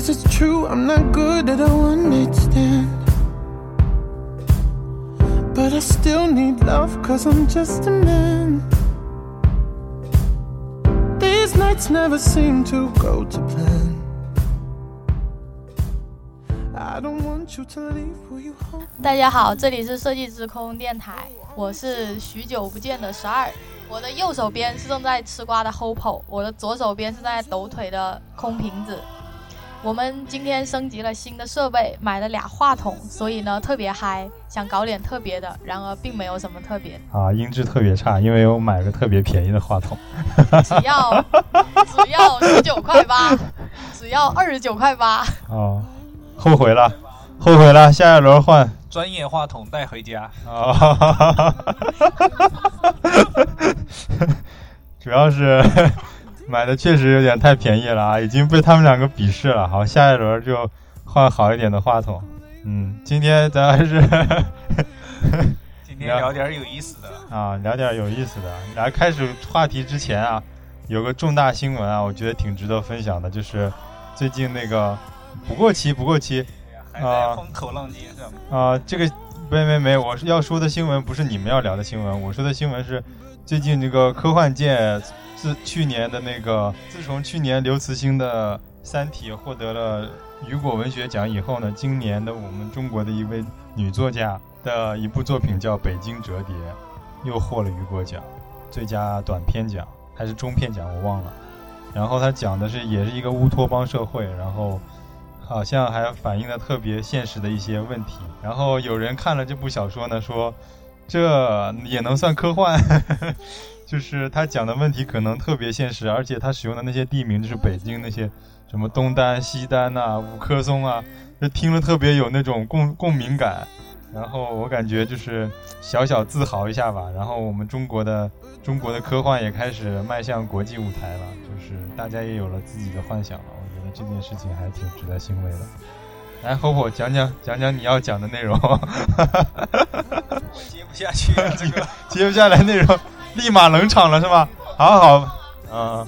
Guess it's true, I'm not good at a one night stand. But I still need love, cause I'm just a man. These nights never seem to go to plan. I don't want you to leave, will you hold 大家好，这里是设计之空电台，我是许久不见的十二。我的右手边是正在吃瓜的 Hopo，我的左手边是在抖腿的空瓶子。我们今天升级了新的设备，买了俩话筒，所以呢特别嗨，想搞点特别的。然而并没有什么特别，啊，音质特别差，因为我买了特别便宜的话筒。只要只要十九块八，只要二十九块八。哦，后悔了，后悔了，下一轮换。专业话筒带回家，啊，主要是买的确实有点太便宜了啊，已经被他们两个鄙视了。好，下一轮就换好一点的话筒。嗯，今天咱还是 今天聊点有意思的。啊，聊点有意思的。来开始话题之前啊，有个重大新闻啊，我觉得挺值得分享的，就是最近那个不过期，不过期。还在风口浪尖上。啊、这个没没没，我是要说的新闻不是你们要聊的新闻，我说的新闻是最近这个科幻界自去年的那个，自从去年刘慈欣的《三体》获得了雨果文学奖以后呢，今年的我们中国的一位女作家的一部作品叫《北京折叠》，又获了雨果奖，最佳短篇奖还是中篇奖我忘了。然后他讲的是也是一个乌托邦社会，然后好像还反映了特别现实的一些问题。然后有人看了这部小说呢，说这也能算科幻，就是他讲的问题可能特别现实，而且他使用的那些地名就是北京那些什么东单、西单呐、五棵松啊，就听了特别有那种共共鸣感。然后我感觉就是小小自豪一下吧。然后我们中国的中国的科幻也开始迈向国际舞台了，就是大家也有了自己的幻想了。我觉得这件事情还挺值得欣慰的。来，火火讲讲讲讲你要讲的内容，我接不下去啊，这个 接不下来内容立马冷场了是吗？好好，嗯，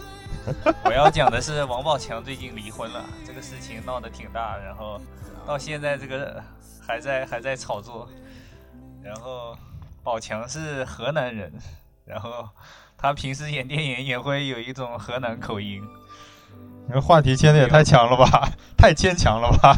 我要讲的是王宝强最近离婚了，这个事情闹得挺大，然后到现在这个还在还在炒作，然后宝强是河南人，然后他平时演电影也会有一种河南口音，你们话题牵的也太强了吧，太牵强了吧，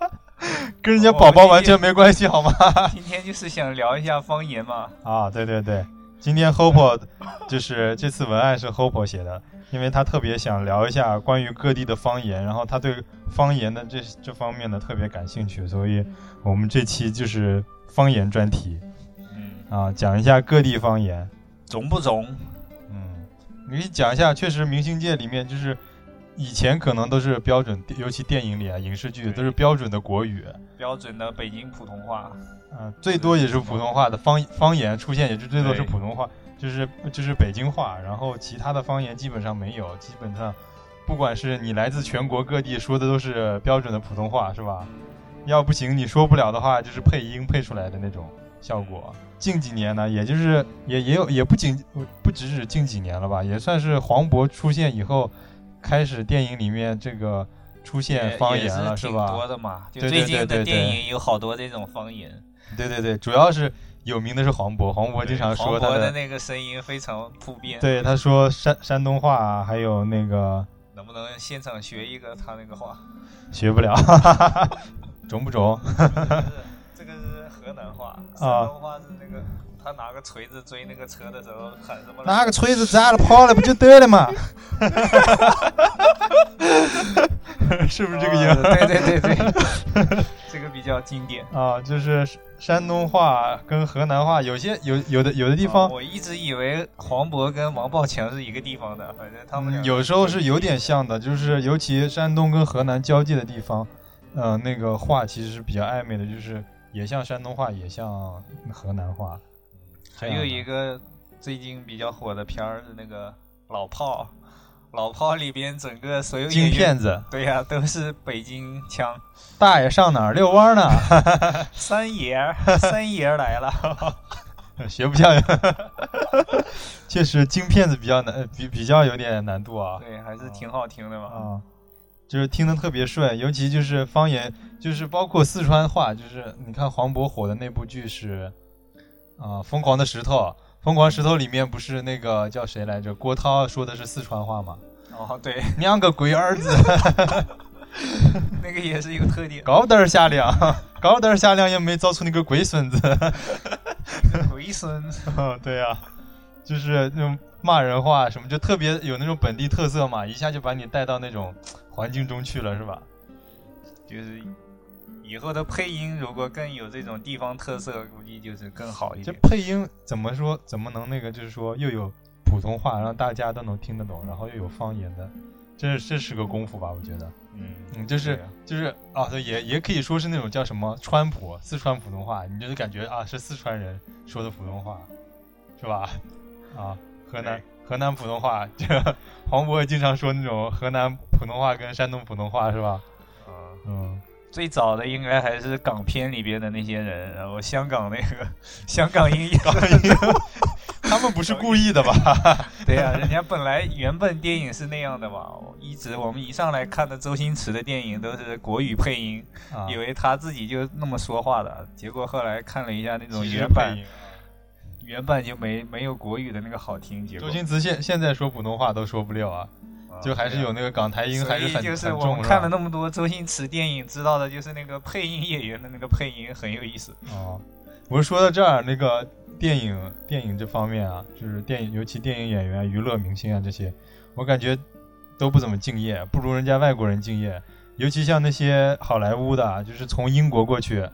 跟人家宝宝完全没关系好吗？今天就是想聊一下方言嘛，啊，对对对，今天 Hope 就是这次文案是 Hope 写的，因为他特别想聊一下关于各地的方言，然后他对方言的这这方面呢特别感兴趣，所以我们这期就是方言专题嗯，啊，讲一下各地方言。中不中？嗯，你讲一下，确实明星界里面就是以前可能都是标准，尤其电影里啊、影视剧都是标准的国语，标准的北京普通话，嗯、最多也是普通话的方方言出现，也就最多是普通话，就是就是北京话，然后其他的方言基本上没有，基本上不管是你来自全国各地说的都是标准的普通话，是吧？要不行你说不了的话，就是配音配出来的那种效果。近几年呢，也就是也也有也不仅不只是近几年了吧，也算是黄渤出现以后，开始电影里面这个出现方言了是吧？多的嘛，就最近的电影有好多这种方言。对对对，主要是有名的是黄渤，黄渤经常说他的那个声音非常普遍。，对他说山山东话啊，还有那个能不能现场学一个他那个话？学不了，中不中？这个是这个是河南话，啊山东话是那个他拿个锤子追那个车的时候喊什么？拿个锤子砸了跑了不就得了嘛？是不是这个音？哦对对对对，这个比较经典。啊，就是山东话跟河南话，有些有有的有的地方啊，我一直以为黄渤跟王宝强是一个地方的，反正他们有时候是有点像的，就是尤其山东跟河南交界的地方，呃，那个话其实是比较暧昧的，就是也像山东话，也像河南话。还有一个最近比较火的片儿是那个《老炮》，《老炮》里边整个所有金片子，对呀、都是北京腔。大爷上哪儿遛弯呢？三爷，三爷来了。学不像呀。确实金片子比较难，呃比比较有点难度啊。对，还是挺好听的嘛。啊，就是听得特别顺，尤其就是方言，就是包括四川话，就是你看黄渤火的那部剧是啊、疯狂的石头》，《疯狂石头》里面不是那个叫谁来着？郭涛说的是四川话吗？哦，对，娘个龟儿子，那个也是一个特点。高点儿下量，高点儿下量也没造出那个龟孙子。龟孙，哦，对呀、就是那种骂人话什么，就特别有那种本地特色嘛，一下就把你带到那种环境中去了，是吧？就是以后的配音如果更有这种地方特色，估计就是更好一这点。配音怎么说？怎么能那个？就是说又有普通话，让大家都能听得懂，然后又有方言的，这这是个功夫吧？我觉得，嗯嗯，就是啊就是啊，也也可以说是那种叫什么川普，四川普通话，你就是感觉啊是四川人说的普通话，是吧？啊，河南河南普通话，这黄渤也经常说那种河南普通话跟山东普通话，是吧？嗯嗯，最早的应该还是港片里边的那些人，然后香港那个 香港音乐。他们不是故意的吧？对呀、人家本来原本电影是那样的嘛，一直我们一上来看的周星驰的电影都是国语配音，啊，以为他自己就那么说话的，结果后来看了一下那种原版原版就没没有国语的那个好听，结果周星驰现现在说普通话都说不了啊，啊就还是有那个港台音，还是很就是我们看了那么多周星驰电影，知道的就是那个配音演员的那个配音很有意思。哦，我是说到这儿，那个电影电影这方面啊，就是电影，尤其电影演员、娱乐明星啊这些，我感觉都不怎么敬业，不如人家外国人敬业。尤其像那些好莱坞的啊，就是从英国过去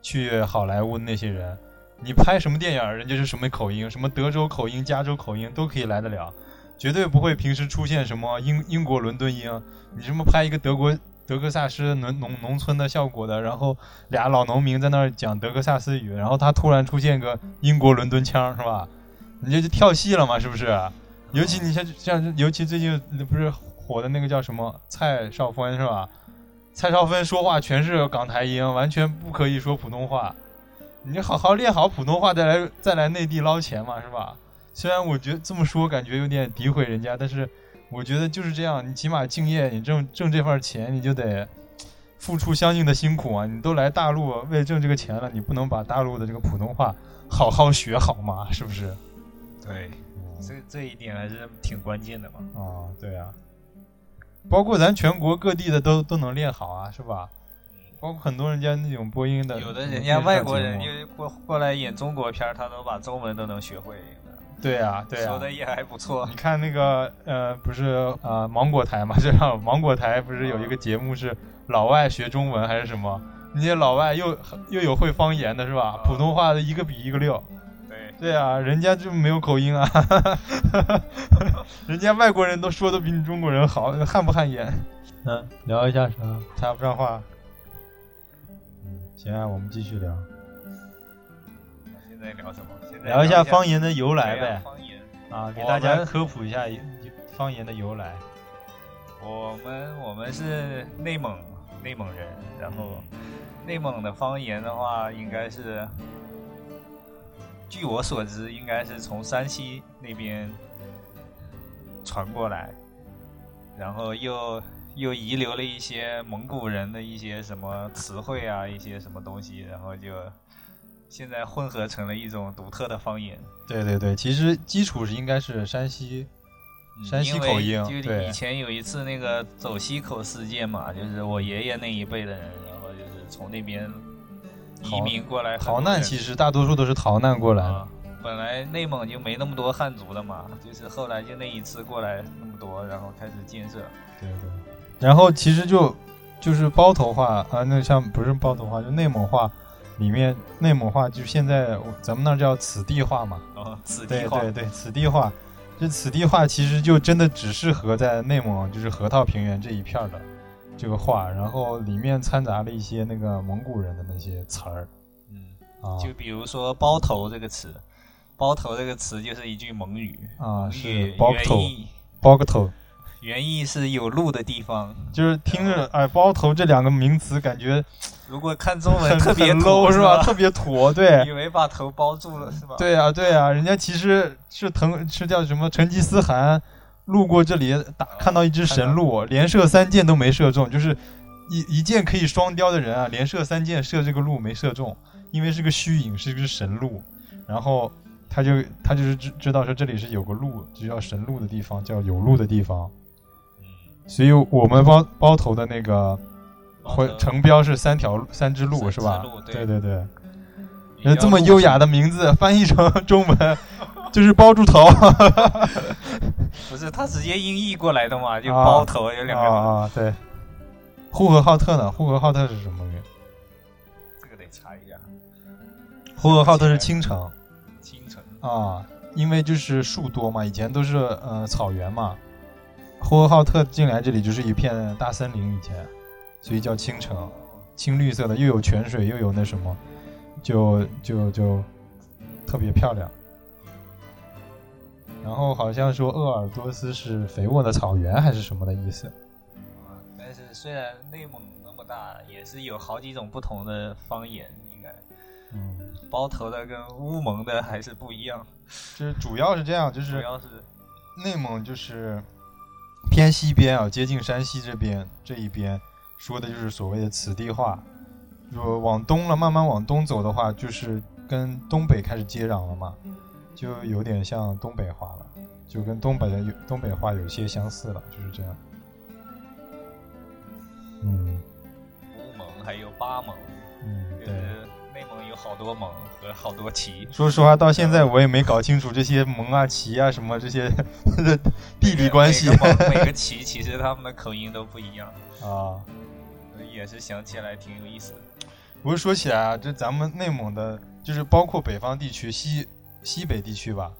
去好莱坞的那些人，你拍什么电影，人家是什么口音，什么德州口音、加州口音都可以来得了，绝对不会平时出现什么英英国伦敦音。你什么拍一个德国德克萨斯农农农村的效果的，然后俩老农民在那儿讲德克萨斯语，然后他突然出现个英国伦敦腔，是吧？你这就跳戏了嘛，是不是？尤其你像像，尤其最近不是火的那个叫什么蔡少芬是吧？蔡少芬说话全是港台音，完全不可以说普通话。你好好练好普通话，再来再来内地捞钱嘛，是吧？虽然我觉得这么说感觉有点诋毁人家，但是我觉得就是这样，你起码敬业，你挣挣这份钱，你就得付出相应的辛苦啊！你都来大陆为挣这个钱了，你不能把大陆的这个普通话好好学好吗？是不是？对，这这一点还是挺关键的嘛。啊，对啊，包括咱全国各地的都都能练好啊，是吧？包括很多人家那种播音的，有的人家外国人就就过过来演中国片儿，他都把中文都能学会，对啊，对啊说，的也还不错你。看那个呃，不是呃芒果台嘛？这样芒果台不是有一个节目是老外学中文还是什么？那些老外又又有会方言的是吧？啊普通话的一个比一个溜。对，对啊，人家就没有口音啊，人家外国人都说的比你中国人好，汗不汗颜？嗯，聊一下啥？插不上话。嗯，行啊，我们继续聊，那现在聊什么？聊一下下方言的由来呗。方言，啊，给大家科普一下方言的由来。我们我们是内蒙内蒙人，然后内蒙的方言的话，应该是，据我所知，应该是从山西那边传过来，然后又又遗留了一些蒙古人的一些什么词汇啊，一些什么东西，然后就现在混合成了一种独特的方言。对对对，其实基础是应该是山西，山西口音就对以前有一次那个走西口事件嘛，就是我爷爷那一辈的人，然后就是从那边移民过来逃难其实大多数都是逃难过来的。啊，本来内蒙就没那么多汉族的嘛，就是后来就那一次过来那么多，然后开始建设。对对。然后其实就就是包头话啊，那像不是包头话，就内蒙话里面内蒙话，就现在咱们那儿叫此地话嘛。啊此地话，对对对，此地话，这此地话其实就真的只适合在内蒙，就是河套平原这一片儿的这个话，然后里面掺杂了一些那个蒙古人的那些词儿。嗯，啊。就比如说“包头”这个词，“包头”这个词就是一句蒙语，啊，是语包头包个头，原意是有路的地方。就是听着哎包头这两个名词感觉如果看中文特别 low 是吧？特别土，对。以为把头包住了是吧？对啊，对啊，人家其实是腾是叫什么成吉思汗路过这里打看到一只神鹿，连射三箭都没射中，就是一一箭可以双雕的人啊，连射三箭射这个鹿没射中，因为是个虚影，是一只神鹿，然后他就他就是知知道说这里是有个鹿，就叫神鹿的地方，叫有鹿的地方，嗯，所以我们包包头的那个会城标是三条三只鹿是吧？对对对。一条呃，这么优雅的名字 翻译成中文 就是包住头 不是他直接音译过来的嘛？就啊包头有两个，啊啊，对。呼和浩特呢？呼和浩特是什么名？这个得查一下。呼和浩特是青城青城啊，因为就是树多嘛，以前都是呃草原嘛。呼和浩特进来这里就是一片大森林，以前，所以叫青城，青绿色的，又有泉水，又有那什么，就就就特别漂亮。然后好像说鄂尔多斯是肥沃的草原还是什么的意思？啊，但是虽然内蒙那么大，也是有好几种不同的方言，应该嗯，包头的跟乌蒙的还是不一样。就是主要是这样，就是主要是内蒙就是偏西边啊，接近山西这边这一边说的就是所谓的此地话。如果往东了，慢慢往东走的话，就是跟东北开始接壤了嘛，就有点像东北话了，就跟东北的有东北话有些相似了，就是这样。嗯乌蒙还有巴蒙，嗯，对。有好多蒙和好多旗。说实话，到现在我也没搞清楚这些蒙啊、旗啊什么这些 地理关系每个蒙每个旗其实他们的口音都不一样，啊。也是想起来挺有意思的。不是说起来啊，这咱们内蒙的，就是包括北方地区、西西北地区吧，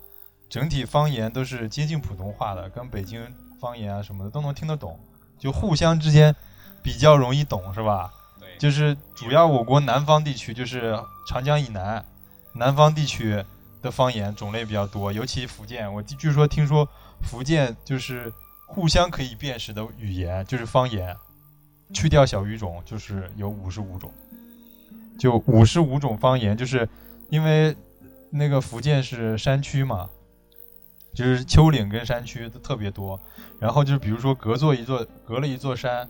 整体方言都是接近普通话的，跟北京方言啊什么的都能听得懂，就互相之间比较容易懂，是吧？就是主要我国南方地区，就是长江以南，南方地区的方言种类比较多，尤其福建，我据说听说福建就是互相可以辨识的语言，就是方言，去掉小语种，就是有五十五种，就五十五种方言，就是因为那个福建是山区嘛，就是丘陵跟山区都特别多，然后就是比如说隔座一座，隔了一座山，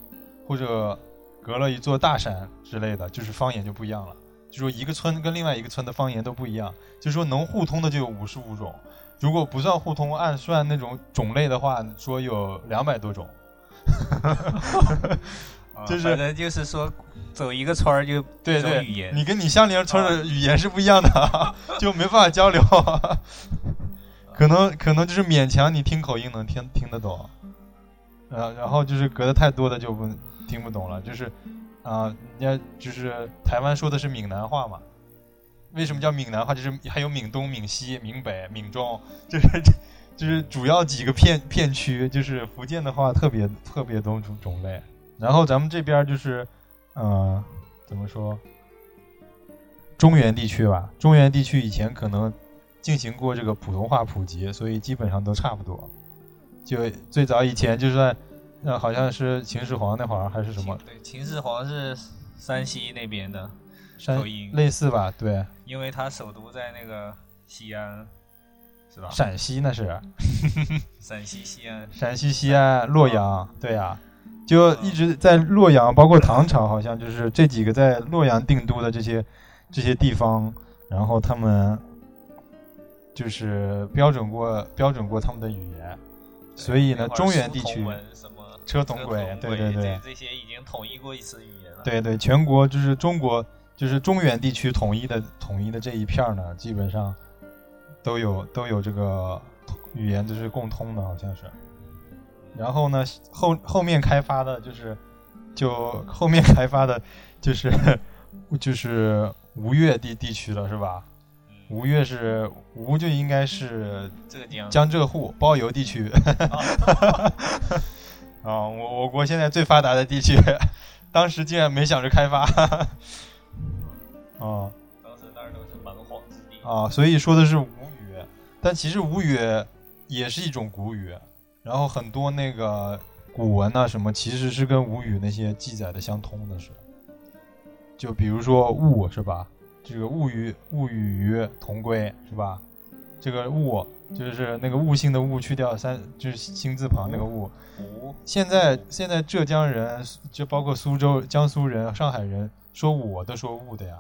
或者隔了一座大山之类的，就是方言就不一样了。就说一个村跟另外一个村的方言都不一样，就说能互通的就有五十五种，如果不算互通，按算那种种类的话，说有两百多种。啊就是反正就是说走一个村儿就对对语，言，你跟你相邻村的语言是不一样的，就没办法交流。可能可能就是勉强你听口音能听听得懂，呃，然后就是隔的太多的就不听不懂了。就是啊、人家就是台湾说的是闽南话嘛，为什么叫闽南话？就是还有闽东、闽西、闽北、闽中，就是就是主要几个片片区。就是福建的话特别特别多种种类，然后咱们这边就是，呃，怎么说？中原地区吧，中原地区以前可能进行过这个普通话普及，所以基本上都差不多。就最早以前就是，呃，好像是秦始皇那会儿还是什么对，秦始皇是山西那边的，山口音类似吧？对，因为他首都在那个西安，是吧？陕西那是 陕西西安，陕西西安、洛阳，对呀、就一直在洛阳，包括唐朝，好像就是这几个在洛阳定都的这些这些地方，然后他们就是标准过标准过他们的语言，所以呢，中原地区车同轨，对对对这些已经统一过一次语言了。对对，全国就是中国就是中原地区统一的统一的这一片儿呢，基本上都有都有这个语言就是共通的，好像是。然后呢，后后面开发的就是就后面开发的 就是就是吴越地地区了，是吧？嗯吴越是吴就应该是浙江江浙沪包邮地区。啊，我我国现在最发达的地区，当时竟然没想着开发。啊当时那儿都是蛮荒之地。啊，所以说的是吴语，但其实吴语也是一种古语，然后很多那个古文呐、什么，其实是跟吴语那些记载的相通的是。就比如说物是吧？这个物与物与鱼同归是吧？这个物就是那个悟性的悟去掉三，就是心字旁那个悟。吴现在现在浙江人，就包括苏州、江苏人、上海人，说我的说悟的呀。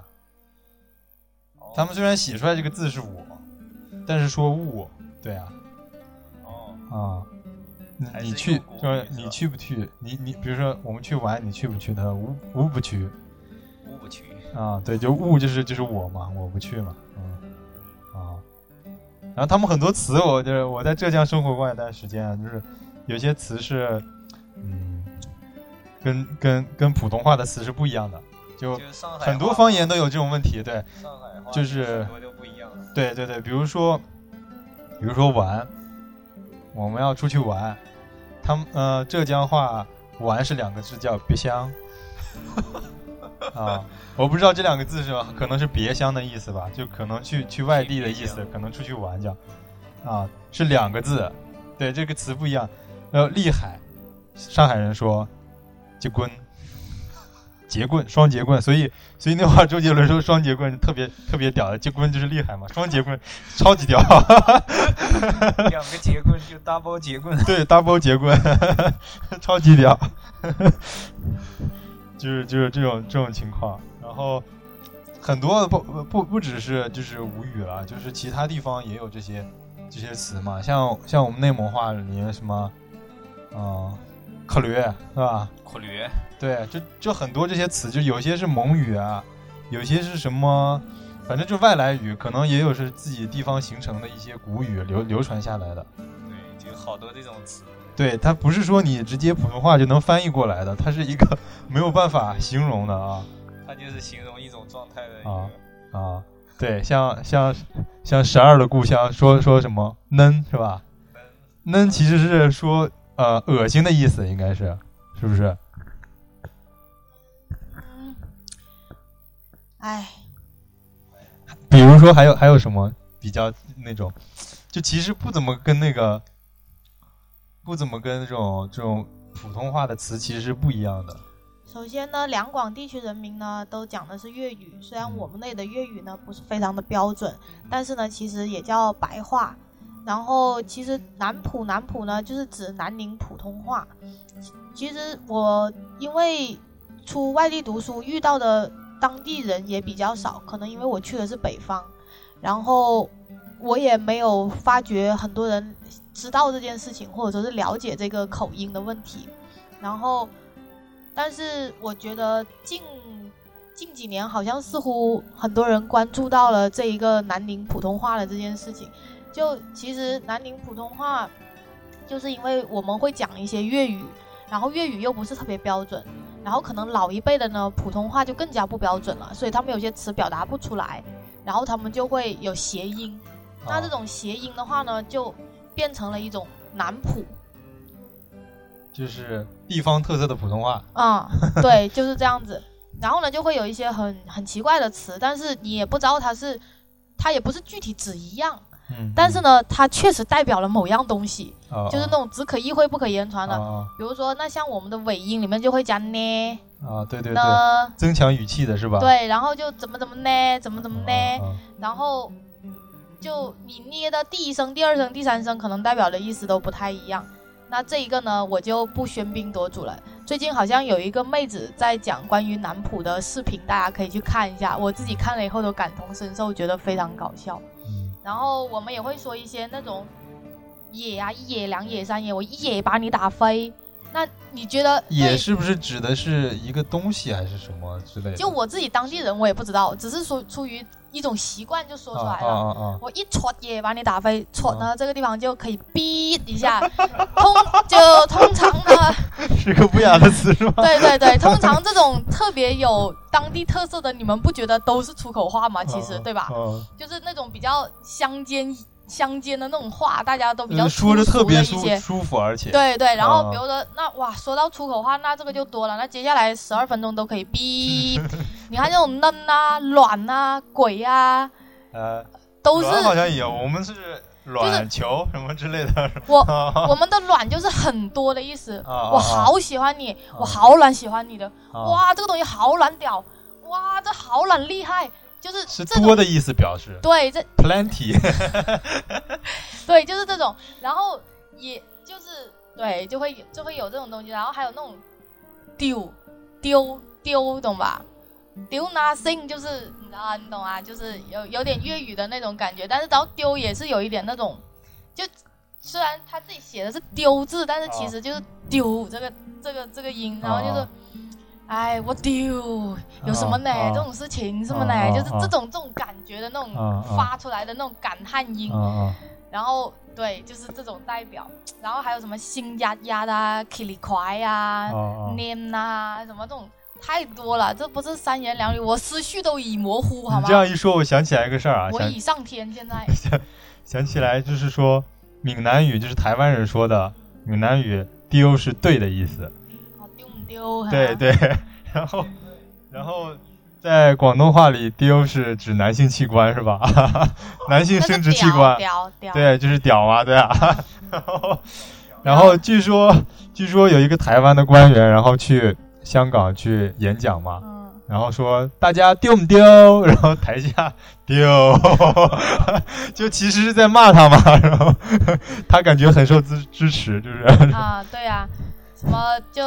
他们虽然写出来这个字是我，但是说悟，对啊，哦，啊，你你去用国说语是你去不去？你你比如说我们去玩，你去不去？他说无无不去无不去，啊，对，就悟就是就是我嘛，我不去嘛。然后他们很多词，我就是我在浙江生活过一段时间啊，就是有些词是，嗯，跟跟跟普通话的词是不一样的，就很多方言都有这种问题，对。上海话就是。对对对，比如说，比如说玩，我们要出去玩，他们呃浙江话玩是两个字叫别乡，啊，我不知道这两个字是吧？可能是别乡的意思吧，就可能去去外地的意思，可能出去玩去，啊，是两个字，对这个词不一样。呃厉害，上海人说结棍。结棍，双节棍，所以所以那会儿周杰伦说双节棍特别特别屌的，结棍就是厉害嘛，双节棍 超级屌，两个结棍就 double 节棍，对，double 节棍，超级屌，就是就是这种这种情况，然后很多不不不只是就是吴语了，就是其他地方也有这些这些词嘛，像像我们内蒙话里面什么，嗯、可驴是吧？苦驴，对，就就很多这些词，就有些是蒙语啊，有些是什么，反正就外来语，可能也有是自己地方形成的一些古语流流传下来的。对，就好多这种词。对，它不是说你直接普通话就能翻译过来的，它是一个没有办法形容的啊它就是形容一种状态的一个。啊啊！对，像像像十二的故乡说说什么嫩是吧？嫩其实是说呃恶心的意思，应该是是不是？嗯，哎，比如说还有还有什么比较那种，就其实不怎么跟那个，不怎么跟这种这种普通话的词其实是不一样的。首先呢，两广地区人民呢都讲的是粤语，虽然我们那里的粤语呢不是非常的标准，但是呢其实也叫白话。然后其实南普南普呢就是指南宁普通话。其实我因为出外地读书遇到的当地人也比较少，可能因为我去的是北方，然后我也没有发觉很多人知道这件事情，或者说是了解这个口音的问题。然后，但是我觉得近近几年好像似乎很多人关注到了这一个南宁普通话的这件事情。就其实南宁普通话，就是因为我们会讲一些粤语，然后粤语又不是特别标准，然后可能老一辈的呢普通话就更加不标准了，所以他们有些词表达不出来，然后他们就会有谐音。那这种谐音的话呢，就变成了一种南普。就是地方特色的普通话。啊、对，就是这样子。然后呢，就会有一些很很奇怪的词，但是你也不知道它是，它也不是具体指一样，嗯，但是呢，它确实代表了某样东西，啊，就是那种只可意会不可言传的。啊比如说，那像我们的尾音里面就会加呢啊啊，对对对，呢，增强语气的是吧？对，然后就怎么怎么呢，怎么怎么呢，啊然后就你捏的第一声、第二声、第三声，可能代表的意思都不太一样。那这一个呢，我就不喧宾夺主了。最近好像有一个妹子在讲关于南普的视频，大家可以去看一下。我自己看了以后都感同身受，觉得非常搞笑。嗯然后我们也会说一些那种野啊，一野、两野、三野，我一野把你打飞。那你觉得野是不是指的是一个东西还是什么之类的？就我自己当地人，我也不知道，只是说出于一种习惯就说出来了。啊啊啊啊！我一戳也把你打飞，戳呢这个地方就可以哔一下，通就通常呢，是个不雅的词是吗？对对对，通常这种特别有当地特色的，你们不觉得都是出口话吗？其实对吧？嗯，就是那种比较乡间乡间的那种话，大家都比较嗯说着特别舒。舒服，而且对对，然后啊比如说那哇，说到出口话，那这个就多了。那接下来十二分钟都可以哔，你看这种嫩啊、卵啊、鬼啊，呃，都是卵好像有，我们是卵球什么之类的。我啊 我们的卵就是很多的意思。我好喜欢你，我好卵喜欢你的。啊哇，这个东西好卵屌，哇，这好卵厉害，就是是多的意思表示对，这，plenty。对，就是这种，然后也就是对，就会就会有这种东西，然后还有那种丢丢丢，懂吧？丢 nothing 就是你知道啊，你懂啊，就是有有点粤语的那种感觉，但是然后丢也是有一点那种，就虽然他自己写的是丢字，但是其实就是丢这个这个这个音，然后就是。哎，我丢，有什么呢？这种事情什么呢？就是这种这种感觉的那种发出来的那种感叹音，然后对，就是这种代表，然后还有什么心呀呀的、k i l i 快呀、啊！念呐，什么这种太多了，这不是三言两语，我思绪都已模糊，好吗你这？样一说，我想起来一个事儿啊，我已上天，现在 想起来就是说，闽南语就是台湾人说的，闽南语丢是对的意思。对，对，然后然后在广东话里，丢是指男性器官是吧？男性生殖器官，屌屌，对，就是屌嘛，对啊。然后然后据说据说有一个台湾的官员，然后去香港去演讲嘛，嗯，然后说大家丢不丢？然后台下丢，就其实是在骂他嘛。然后他感觉很受支支持，就是啊，对啊，什么就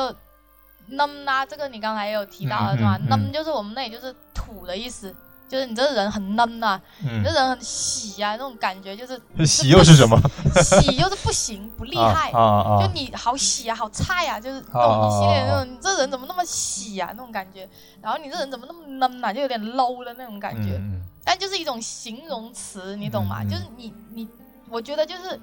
嫩啊，这个你刚才也有提到了嗯是吧？嫩就是我们那里就是土的意思，就是你这个人很嫩呐、你这嗯，人很喜啊，那种感觉就是喜又是什么？喜就是不行不厉害。啊啊啊！就你好喜啊，好菜啊，就是一系列那种，你这人怎么那么喜啊那种感觉，然后你这人怎么那么嫩啊，就有点 low 的那种感觉。嗯但就是一种形容词，你懂吗？就是你你，我觉得就是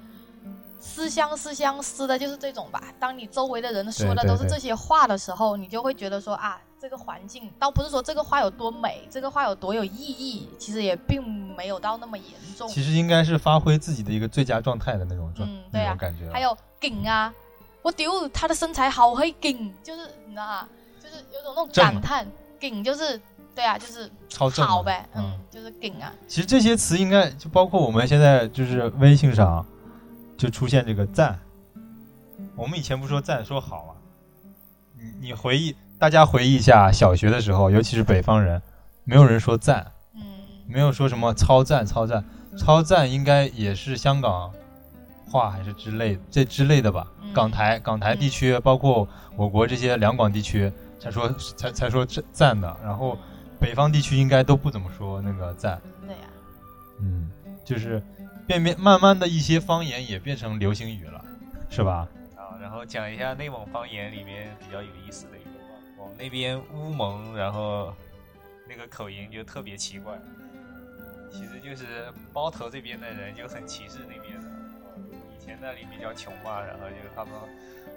思乡思乡思的就是这种吧。当你周围的人说的都是这些话的时候，你就会觉得说啊，这个环境倒不是说这个话有多美，这个话有多有意义，其实也并没有到那么严重。其实应该是发挥自己的一个最佳状态的那种状嗯对啊。还有劲啊，我丢，他的身材好黑劲，就是你知道吗？就是有种那种感叹，劲就是对啊，就是超正好呗，嗯嗯，就是顶啊，其实这些词应该就包括我们现在就是微信上就出现这个赞，我们以前不说赞说好啊？你你回忆，大家回忆一下小学的时候，尤其是北方人，没有人说赞，嗯。没有说什么超赞超赞，超赞应该也是香港话还是之类这之类的吧？嗯港台港台地区，包括我国这些两广地区才说才才说这赞的，然后北方地区应该都不怎么说那个赞。对呀、嗯，就是变变慢慢的一些方言也变成流行语了，是吧？啊，然后讲一下内蒙方言里面比较有意思的一个吧。我们那边乌蒙，然后那个口音就特别奇怪，其实就是包头这边的人就很歧视那边的。以前那里比较穷嘛，然后就他们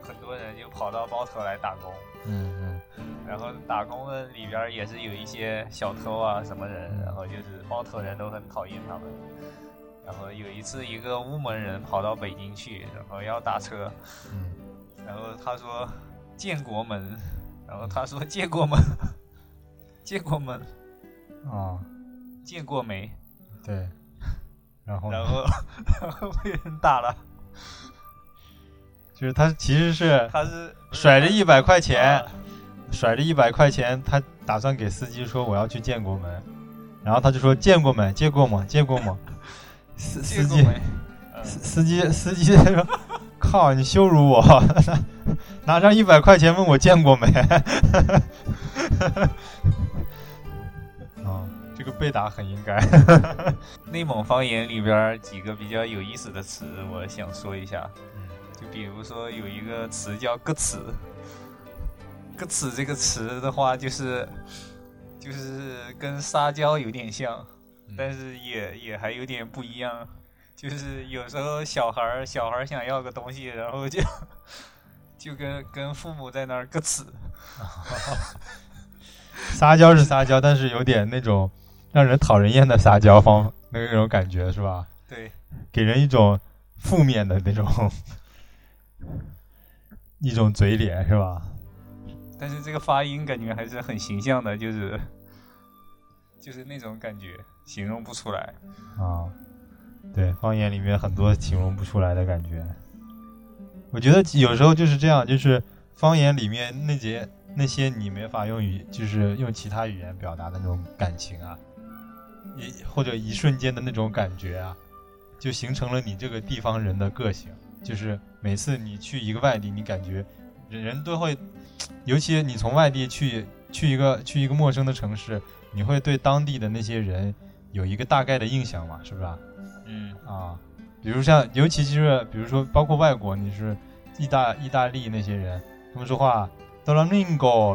很多人就跑到包头来打工，嗯嗯然后打工的里边也是有一些小偷啊什么人，然后就是包头人都很讨厌他们。然后有一次，一个乌蒙人跑到北京去，然后要打车，嗯然后他说建国门，然后他说建国门，建国门，嗯 啊，见过没？对，然后呢然后 然后被人打了，就是他其实是他是甩着一百块钱，啊甩着一百块钱，他打算给司机说我要去建国门，然后他就说见过没？见过吗？见过吗？司司机司司机司机说：“ 靠，你羞辱我！拿上一百块钱问我见过没？” 啊，这个被打很应该。内蒙方言里边儿几个比较有意思的词，我想说一下。就比如说有一个词叫“咯词”，“咯词”这个词的话，就是就是跟撒娇有点像，但是也也还有点不一样。就是有时候小孩儿小孩儿想要个东西，然后就 就跟跟父母在那儿咯词，撒娇是撒娇，但是有点那种让人讨人厌的撒娇方那种感觉是吧？对，给人一种负面的那种 一种嘴脸是吧？但是这个发音感觉还是很形象的，就是就是那种感觉，形容不出来。啊，对，方言里面很多形容不出来的感觉。我觉得有时候就是这样，就是方言里面那些那些你没法用语，就是用其他语言表达的那种感情啊，一或者一瞬间的那种感觉啊，就形成了你这个地方人的个性。就是每次你去一个外地，你感觉人人都会，尤其你从外地去去一个去一个陌生的城市，你会对当地的那些人有一个大概的印象嘛，是不是啊？嗯啊，比如像，尤其是比如说，包括外国，你是意大意大利那些人，他们说话 o l a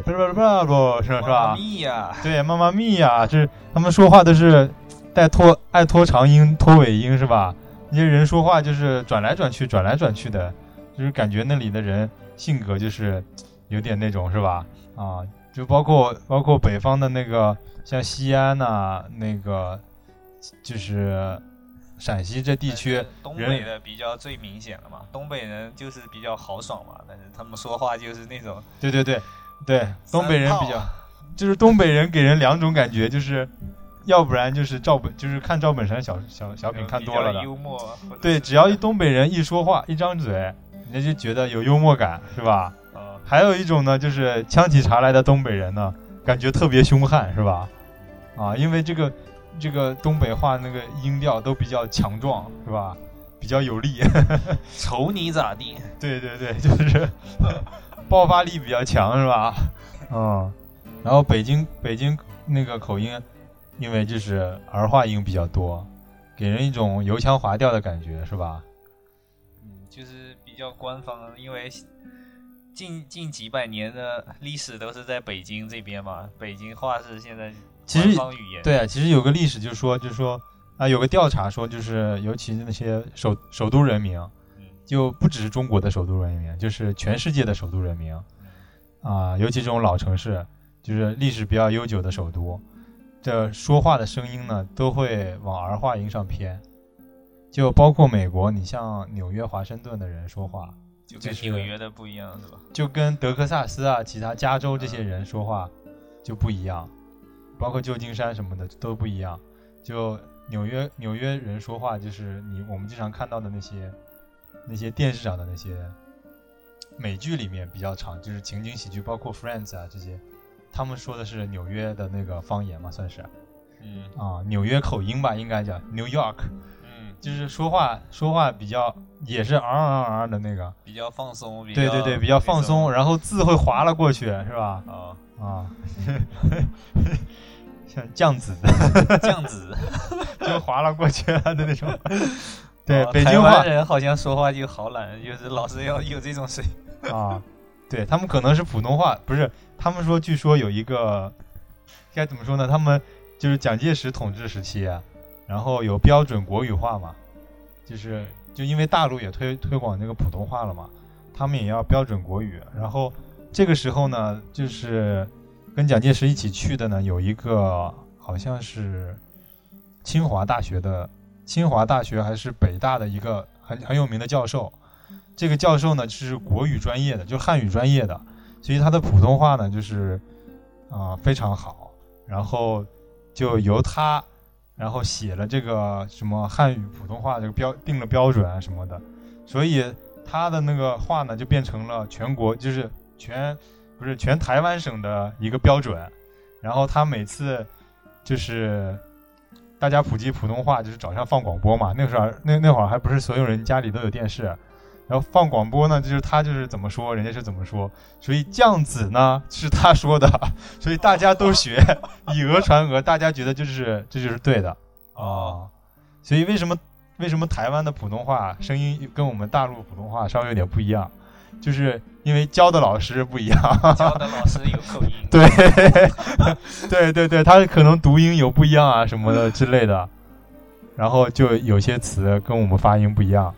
是吧？是吧？蜜呀，对，妈妈咪呀，就是他们说话都是带拖爱拖长音、拖尾音，是吧？那些人说话就是转来转去、转来转去的，就是感觉那里的人性格就是有点那种，是吧？啊，就包括包括北方的那个，像西安呐、那个就是陕西这地区，东北的比较最明显了嘛。东北人就是比较豪爽嘛，但是他们说话就是那种对对对对，东北人比较，就是东北人给人两种感觉，就是要不然就是赵本，就是看赵本山小小小品看多了的，幽默。对，只要一东北人一说话，一张嘴，人家就觉得有幽默感，是吧？啊，还有一种呢，就是呛起茶来的东北人呢，感觉特别凶悍，是吧？啊，因为这个这个东北话那个音调都比较强壮，是吧？比较有力，瞅你咋地？对对对，就是 爆发力比较强，是吧？嗯，然后北京北京那个口音，因为就是儿化音比较多，给人一种油腔滑调的感觉，是吧？嗯，就是比较官方，因为近近几百年的历史都是在北京这边嘛，北京话是现在其实。对啊，其实有个历史就是说，就是说啊，有个调查说，就是尤其那些首首都人民，嗯就不只是中国的首都人民，就是全世界的首都人民，啊，尤其这种老城市，就是历史比较悠久的首都，这说话的声音呢，都会往儿化音上偏，就包括美国，你像纽约、华盛顿的人说话，就就是跟纽约的不一样，是吧？就跟德克萨斯啊、其他加州这些人说话就不一样，包括旧金山什么的都不一样。就纽约纽约人说话，就是你我们经常看到的那些那些电视上的那些美剧里面比较长，就是情景喜剧，包括 Friends 啊这些，他们说的是纽约的那个方言嘛，算是。嗯。啊纽约口音吧，应该叫 New York，嗯，就是说话说话比较也是 r r r 的那个，比较放松，比较对对对，比较放松，然后字会划了过去，是吧？啊，啊，像酱子的，这样子。就划拉过去了的那种。对，北京话人好像说话就好懒，就是老是要有这种声音。啊，对他们可能是普通话，不是他们说，据说有一个该怎么说呢？他们就是蒋介石统治时期啊，然后有标准国语化嘛，就是就因为大陆也推推广那个普通话了嘛，他们也要标准国语。然后这个时候呢，就是跟蒋介石一起去的呢，有一个好像是清华大学的，清华大学还是北大的一个很很有名的教授。这个教授呢是国语专业的，就汉语专业的，所以他的普通话呢就是啊、非常好。然后就由他，然后写了这个什么汉语普通话这个标定了标准啊什么的，所以他的那个话呢就变成了全国就是全不是全台湾省的一个标准。然后他每次就是大家普及普通话，就是早上放广播嘛。那时候那那会儿还不是所有人家里都有电视，然后放广播呢，就是他就是怎么说，人家是怎么说。所以酱子呢是他说的，所以大家都学，以讹传讹，大家觉得就是这就是对的哦，所以为什么为什么台湾的普通话声音跟我们大陆普通话稍微有点不一样，就是因为教的老师不一样。教的老师有口音。对，对对对，他可能读音有不一样啊什么的之类的，然后就有些词跟我们发音不一样。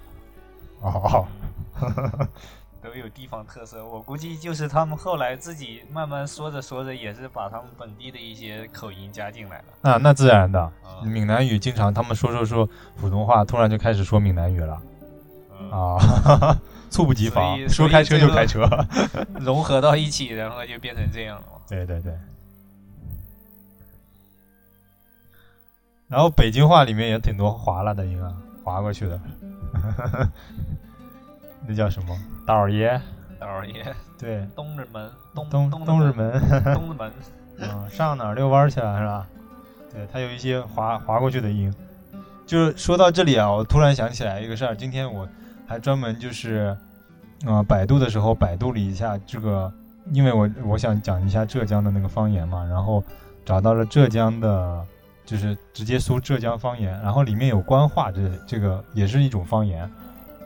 哦，都有地方特色，我估计就是他们后来自己慢慢说着说着，也是把他们本地的一些口音加进来了。啊，那自然的。啊闽南语经常他们说说说普通话，突然就开始说闽南语了嗯啊，猝不及防，说开车就开车。融合到一起，然后就变成这样了嘛。对对对。然后北京话里面也挺多划拉的音啊，划过去的。那叫什么？道爷？道爷，对，东直门，东东东东直门。东直门，嗯，上哪儿遛弯去了是吧？对，它有一些划划过去的音。就是说到这里啊，我突然想起来一个事儿，今天我还专门就是，呃，百度的时候百度了一下这个，因为我我想讲一下浙江的那个方言嘛，然后找到了浙江的，就是直接搜浙江方言，然后里面有官话，这这个也是一种方言。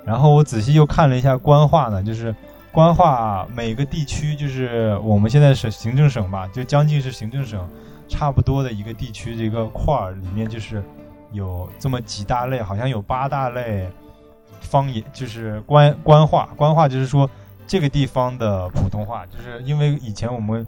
然后我仔细又看了一下官话呢，就是官话每个地区，就是我们现在是行政省吧，就将近是行政省差不多的一个地区这个块儿里面，就是有这么几大类，好像有八大类方言，就是官官话。官话就是说这个地方的普通话，就是因为以前我们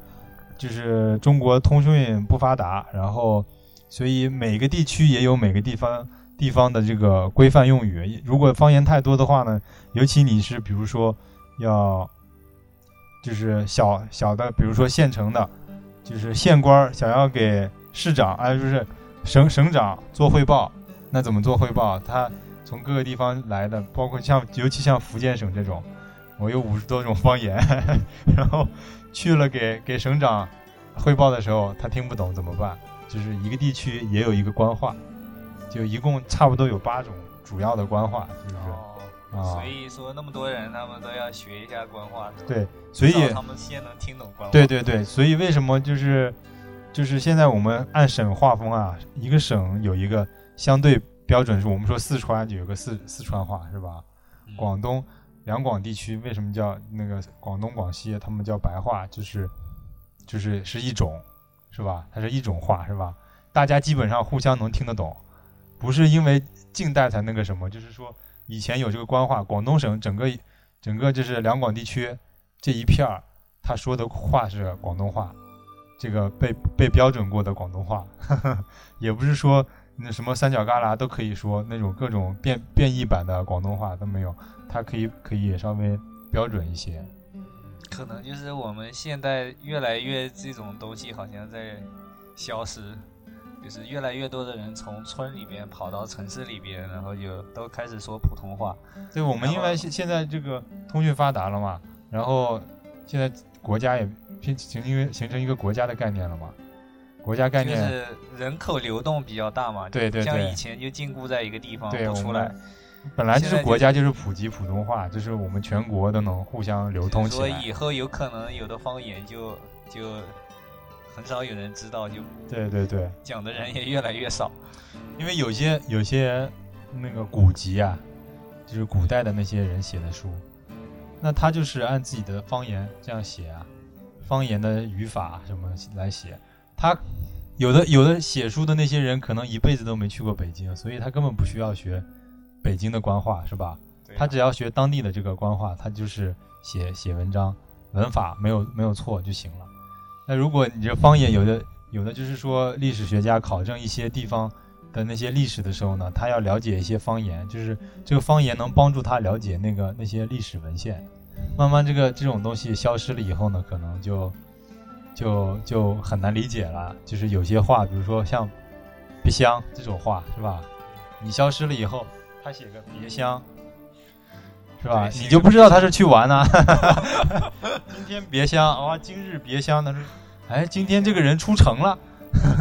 就是中国通讯不发达，然后所以每个地区也有每个地方地方的这个规范用语。如果方言太多的话呢，尤其你是比如说要就是小小的，比如说县城的，就是县官想要给市长，哎，就是省省长做汇报，那怎么做汇报？他从各个地方来的，包括像尤其像福建省这种，我有五十多种方言，然后去了给给省长汇报的时候，他听不懂怎么办？就是一个地区也有一个官话，就一共差不多有八种主要的官话，就是哦，啊所，以说那么多人，他们都要学一下官话，对，所以他们先能听懂官话。对对对，所以为什么就是就是现在我们按省划分啊，一个省有一个相对标准，是我们说四川就有个四四川话是吧？嗯广东两广地区为什么叫那个广东广西，他们叫白话，就是就是是一种是吧？它是一种话是吧？大家基本上互相能听得懂，不是因为近代才那个什么，就是说以前有这个官话，广东省整个整个就是两广地区这一片儿，他说的话是广东话，这个被被标准过的广东话，也不是说那什么三角旮旯都可以说那种各种变变异版的广东话都没有，它可以可以稍微标准一些。可能就是我们现在越来越这种东西好像在消失，就是越来越多的人从村里边跑到城市里边，然后就都开始说普通话。对，我们因为现现在这个通讯发达了嘛，然后现在国家也形形成形成一个国家的概念了嘛，国家概念、就是人口流动比较大嘛，对对对像以前就禁锢在一个地方不出来，本来就是国家就是普及普通话，就是我们全国都能互相流通起来。所以以后有可能有的方言就就很少有人知道，就对对对，讲的人也越来越少。因为有些有些那个古籍啊，就是古代的那些人写的书，那他就是按自己的方言这样写啊，方言的语法什么来写。他有的有的写书的那些人，可能一辈子都没去过北京，所以他根本不需要学北京的官话，是吧？啊他只要学当地的这个官话，他就是写写文章，文法没有没有错就行了。那如果你这方言有的有的就是说历史学家考证一些地方的那些历史的时候呢，他要了解一些方言，就是这个方言能帮助他了解那个那些历史文献。慢慢这个这种东西消失了以后呢，可能就就就很难理解了。就是有些话，比如说像“别香”这种话，是吧？你消失了以后，他写个“别香”，是吧？你就不知道他是去玩呢、今天别香哇，今日别香。他说，哎，今天这个人出城了，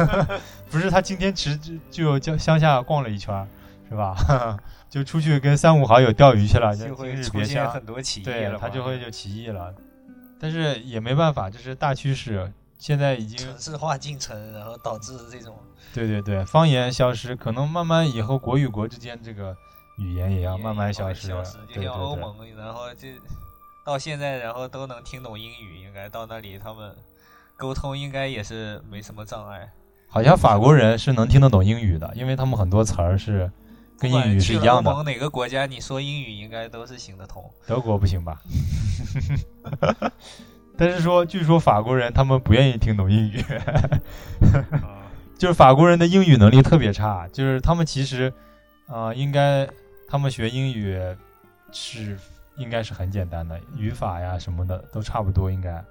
不是他今天只就就就乡下逛了一圈，是吧？就出去跟三五好友钓鱼去了，就会。出现很多起义对他就会就起义了，但是也没办法，这是大趋势。现在已经城市化进程，然后导致这种对对对，方言消失，可能慢慢以后国与国之间这个语言也要慢慢消失。消失。就对对对，像欧盟，然后就到现在，然后都能听懂英语，应该到那里他们沟通应该也是没什么障碍。好像法国人是能听得懂英语的，因为他们很多词儿是跟英语是一样的。哪个国家，你说英语应该都是行得通。德国不行吧？但是说，据说法国人他们不愿意听懂英语，啊，就是法国人的英语能力特别差，就是他们其实，啊，应该他们学英语是应该是很简单的，语法呀什么的都差不多，应该，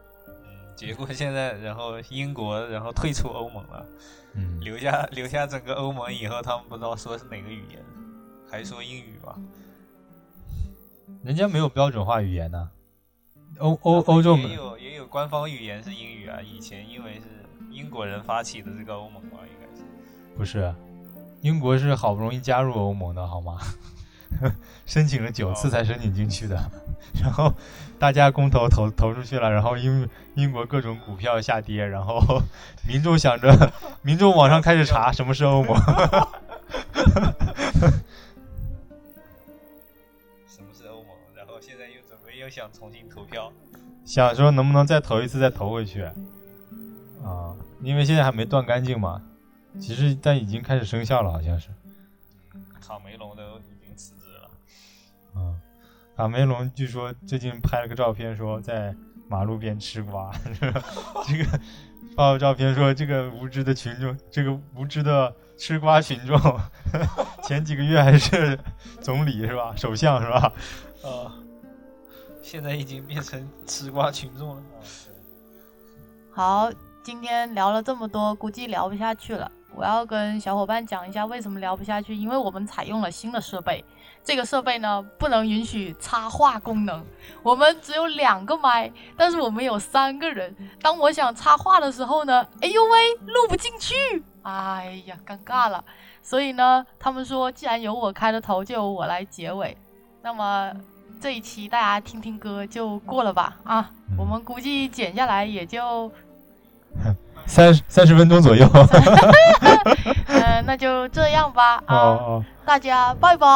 结果现在，然后英国然后退出欧盟了，嗯，留下留下整个欧盟以后，他们不知道说是哪个语言，还说英语吧？人家没有标准化语言呢，欧欧欧洲也有也有官方语言是英语啊，以前因为是英国人发起的这个欧盟嘛，应该是。不是，英国是好不容易加入欧盟的好吗？申请了九次才申请进去的，然后大家公投投投出去了，然后英英国各种股票下跌，然后 民众想着，民众网上开始查什么是欧盟，又准备又想重新投票，想说能不能再投一次再投回去，啊，因为现在还没断干净嘛，其实但已经开始生效了，好像是。卡梅隆都已经辞职了。嗯，卡梅隆据说最近拍了个照片，说在马路边吃瓜。这个发个照片说，这个无知的群众，这个无知的吃瓜群众，前几个月还是总理是吧？首相是吧？啊，现在已经变成吃瓜群众了。好，今天聊了这么多，估计聊不下去了。我要跟小伙伴讲一下为什么聊不下去，因为我们采用了新的设备，这个设备呢不能允许插话功能。我们只有两个麦，但是我们有三个人。当我想插话的时候呢，哎呦喂，录不进去，哎呀，尴尬了。所以呢，他们说既然由我开的头，就由我来结尾。那么这一期大家听听歌就过了吧？啊，我们估计剪下来也就。三三十分钟左右，嗯，那就这样吧啊，哦大家拜拜。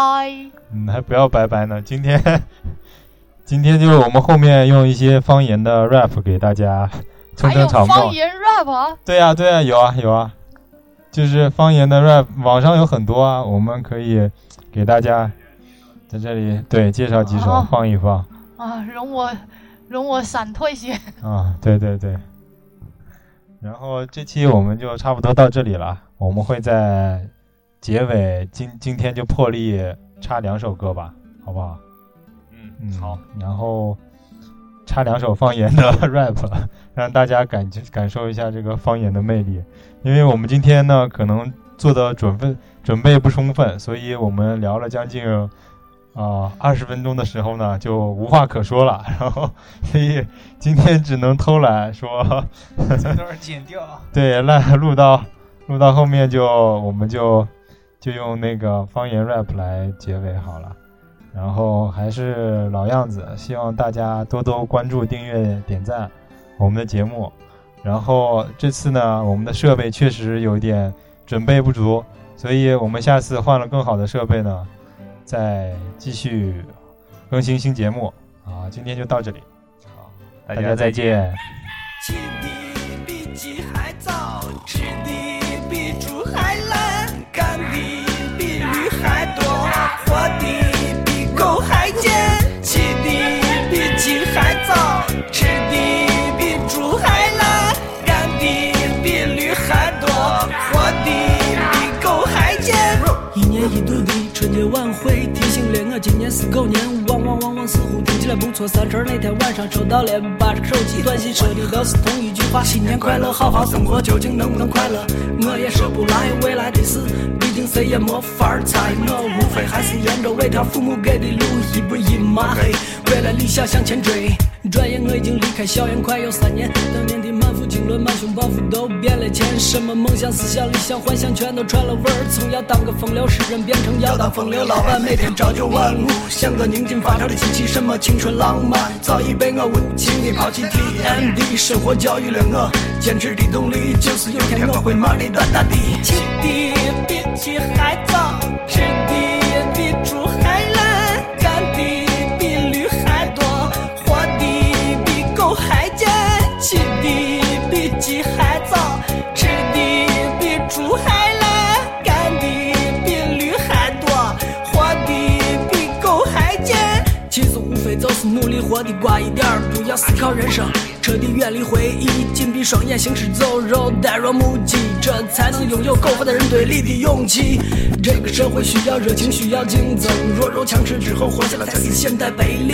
嗯，还不要拜拜呢。今天 今天就是我们后面用一些方言的 rap 给大家撑撑场面。方言 rap 啊，对呀、对呀、有啊有啊，就是方言的 rap，网上有很多啊，我们可以给大家在这里对介绍几首哦放一放啊，容我容我闪退些。啊，对对对。然后这期我们就差不多到这里了，我们会在结尾今今天就破例插两首歌吧，好不好？嗯嗯，好，。然后插两首方言的 rap，让大家感感受一下这个方言的魅力。因为我们今天呢，可能做的准备准备不充分，所以我们聊了将近啊二十分钟的时候呢，就无话可说了。然后，所以今天只能偷懒说，这段 剪掉。对，那录到录到后面就我们就就用那个方言 rap 来结尾好了。然后还是老样子，希望大家多多关注、订阅、点赞我们的节目。然后这次呢，我们的设备确实有一点准备不足，所以我们下次换了更好的设备呢，再继续更新新节目啊。今天就到这里，好，大家再见。年是狗年，汪汪汪汪似乎听起来不错。三十那天晚上收到了八十个手机短信，说的都是同一句话：新年快乐，好好生活，究竟能不能快乐？我也说不来未来的事，毕竟谁也没法猜。我无非还是沿着尾条父母给的路，一步一马黑，为了理想向前追。转眼我已经离开校园快有三年，当年的满腹经纶、满胸抱负都变了钱，什么梦想、思想、理想、幻想全都串了味儿。从要当个风流诗人变成要当风流老板，每天朝九晚五，像个宁静发条的机器，什么青春浪漫早已被我无情地抛弃。TMD 生活教育了我，坚持的动力就是有天我会骂你大大的。骑的比鸡还早，吃的比猪还懒，干的比驴还多，活的比狗还贱。起的比鸡还早，吃的比猪还活的乖一点，不要思考人生，彻底远离回忆，紧闭双眼，行尸走肉，呆若木鸡，这才能拥有苟活的人堆里的勇气。这个社会需要热情，需要竞争，弱肉强食之后活下来才是现代白领。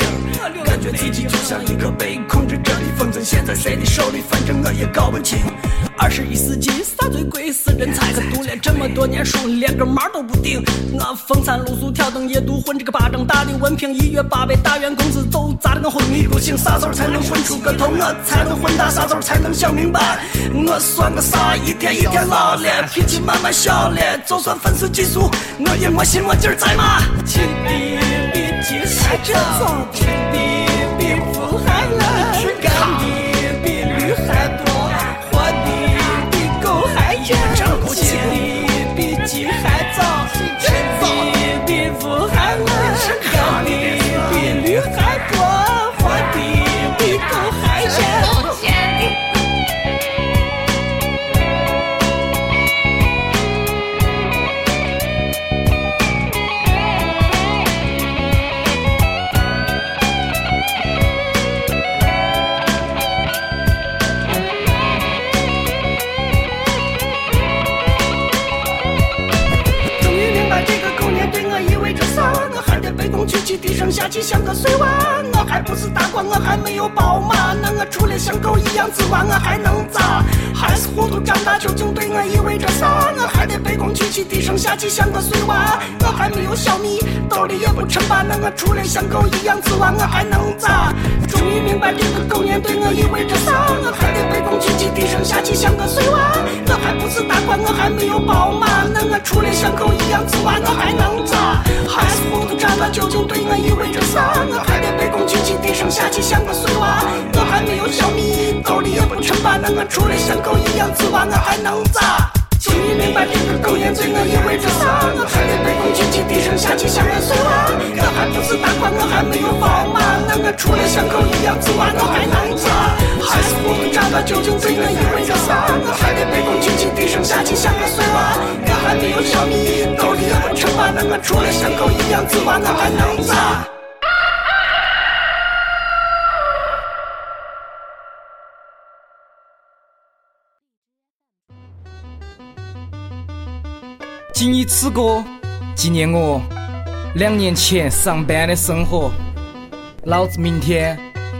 感觉自己就像一个被控制着的风筝，现在谁的手里，反正我也搞不清。二十一世纪啥最贵是人才，可读了这么多年书，连个毛都不顶。我风餐露宿，挑灯夜读，混这个巴掌大的文凭，一月八百大员工资，都砸的我昏迷不醒？啥时候才能混出个头？我才能混大？啥时候才能想明白？我算个啥？一天一天老了，脾气慢慢小了，就算粉丝基数，我也没心没劲儿在嘛。亲的比鸡还早，像个碎娃，我还没有小米，兜里也不称霸，那我除了像狗一样自挖，我还能咋？终于明白这个狗年对我意味着啥，我还得卑躬屈膝低声下气像个碎娃，我还不是大官，我还没有宝马，那我除了像狗一样自挖，我还能咋？还是糊涂长大究竟对我意味着啥？我还得卑躬屈膝低声下气像个碎娃，我还没有小米，兜里也不称霸，那我除了像狗一样自挖，我还能咋？终于明白这个狗年对我意味着啥，我还得卑躬屈膝低声下气像个碎娃，我还不是大官，我还没有宝马，那我除了像狗一样自挖，我还能咋？还是糊涂长大究竟对我意味着啥？我还得卑躬屈膝低声下气像个碎娃，我还没有小米，兜里也不称霸，那我除了像狗一样自挖，我还能咋？谨以此歌纪念我两年前上班的生活。老子明天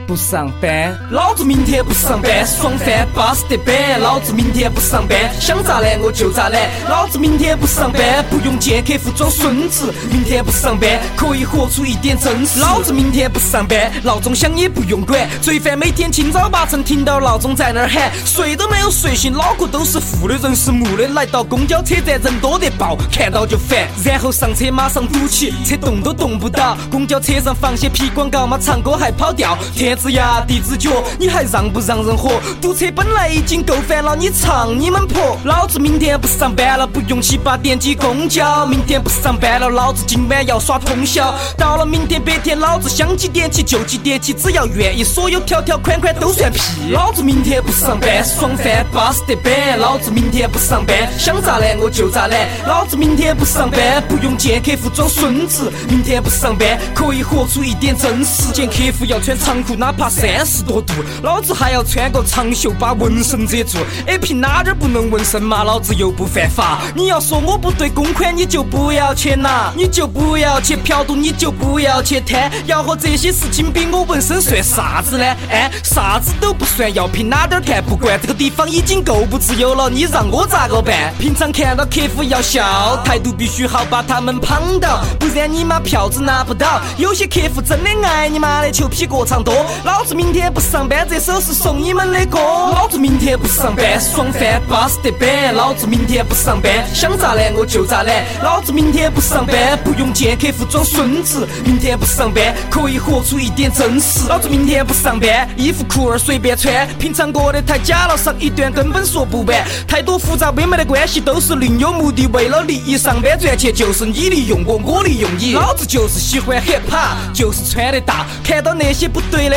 不上班，老子明天不上班，爽翻巴适得板。老子明天不上班，想咋懒我就咋懒。老子明天不上班，不用见客户装孙子。明天不上班，可以活出一点真实。老子明天不上班，闹钟响也不用管。罪犯每天清早八晨听到闹钟在那儿喊，睡都没有睡醒，脑壳都是负的，人是木的。来到公交车站，人多得爆，看到就烦。然后上车马上堵起，车动都动不到。公交车上放些屁广告嘛，唱歌还跑调。天之涯，地之角，你还让不让人活？堵车本来已经够烦了，你唱你们婆！老子明天不上班了，不用七八点挤公交。明天不上班了，老子今晚要耍通宵。到了明天白天，老子想几点起就几点起，只要愿意，所有条条款款都算屁。老子明天不上班，爽翻巴适得板。老子明天不上班，想咋懒我就咋懒。老子明天不上班，不用见客户装孙子。明天不上班，可以活出一点真实。见客户要穿长裤，哪怕三十多度，老子还要穿个长袖把纹身遮住。哎，凭哪点不能纹身嘛？老子又不犯法。你要说我不对公款，你就不要去拿，你就不要去嫖赌，你就不要去贪。要和这些事情比，我纹身算啥子呢？哎，啥子都不算，要凭哪点看不惯？这个地方已经够不自由了，你让我咋个办？平常看到客户要笑，态度必须好，把他们捧到，不然你妈票子拿不到。有些客户真的爱你妈的求皮过长多，老子明天不上班，这首是送你们的歌。老子明天不上班，爽翻巴适得板。老子明天不上班，想咋懒我就咋懒。老子明天不上班，不用见客户装孙子。明天不上班，可以活出一点真实。老子明天不上班，衣服裤儿随便穿，平常过得太假了，上一段根本说不完。太多复杂微妙的关系都是另有目的，为了利益上班赚钱，就是你利用我，我利用你。老子就是喜欢 hiphop，就是穿得大。看到那些不对的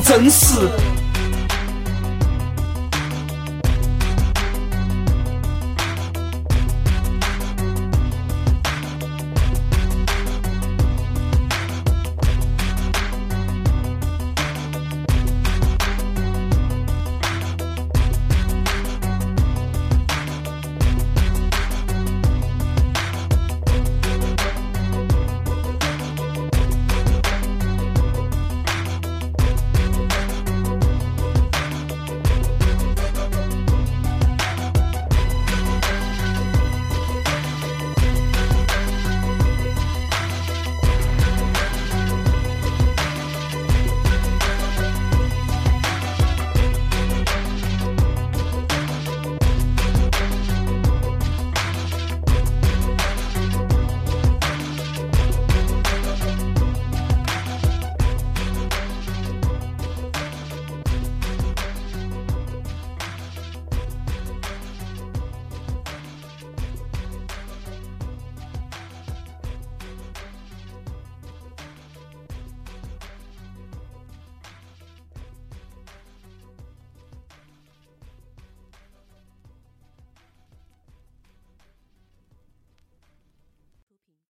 真实。